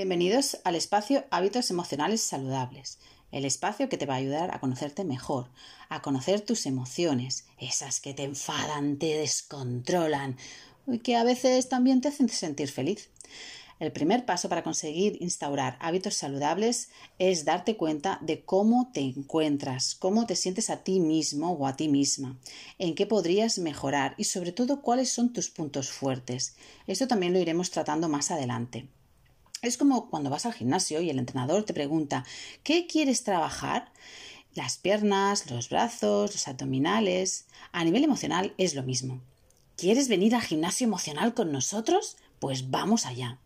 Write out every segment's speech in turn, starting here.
Bienvenidos al espacio Hábitos Emocionales Saludables, el espacio que te va a ayudar a conocerte mejor, a conocer tus emociones, esas que te enfadan, te descontrolan y que a veces también te hacen sentir feliz. El primer paso para conseguir instaurar hábitos saludables es darte cuenta de cómo te encuentras, cómo te sientes a ti mismo o a ti misma, en qué podrías mejorar y sobre todo cuáles son tus puntos fuertes. Esto también lo iremos tratando más adelante. Es como cuando vas al gimnasio y el entrenador te pregunta ¿qué quieres trabajar? Las piernas, los brazos, los abdominales. A nivel emocional es lo mismo. ¿Quieres venir al gimnasio emocional con nosotros? Pues vamos allá.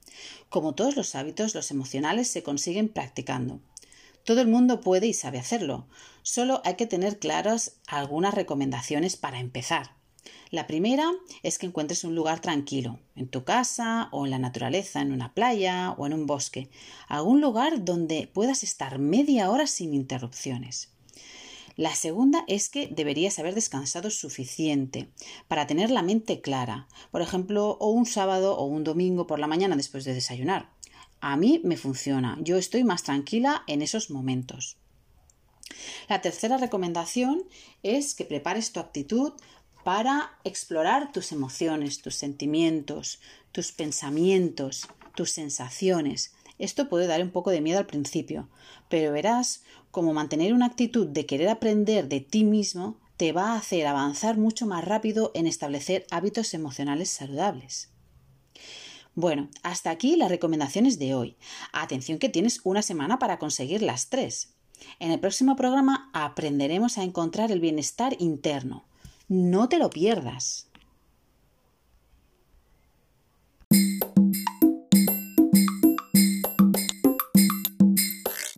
Como todos los hábitos, los emocionales se consiguen practicando. Todo el mundo puede y sabe hacerlo, solo hay que tener claras algunas recomendaciones para empezar. La primera es que encuentres un lugar tranquilo, en tu casa o en la naturaleza, en una playa o en un bosque, algún lugar donde puedas estar media hora sin interrupciones. La segunda es que deberías haber descansado suficiente para tener la mente clara, por ejemplo, o un sábado o un domingo por la mañana después de desayunar. A mí me funciona, yo estoy más tranquila en esos momentos. La tercera recomendación es que prepares tu actitud para explorar tus emociones, tus sentimientos, tus pensamientos, tus sensaciones, esto puede dar un poco de miedo al principio, pero verás cómo mantener una actitud de querer aprender de ti mismo te va a hacer avanzar mucho más rápido en establecer hábitos emocionales saludables. Bueno, hasta aquí las recomendaciones de hoy. Atención que tienes una semana para conseguir las tres. En el próximo programa aprenderemos a encontrar el bienestar interno. No te lo pierdas.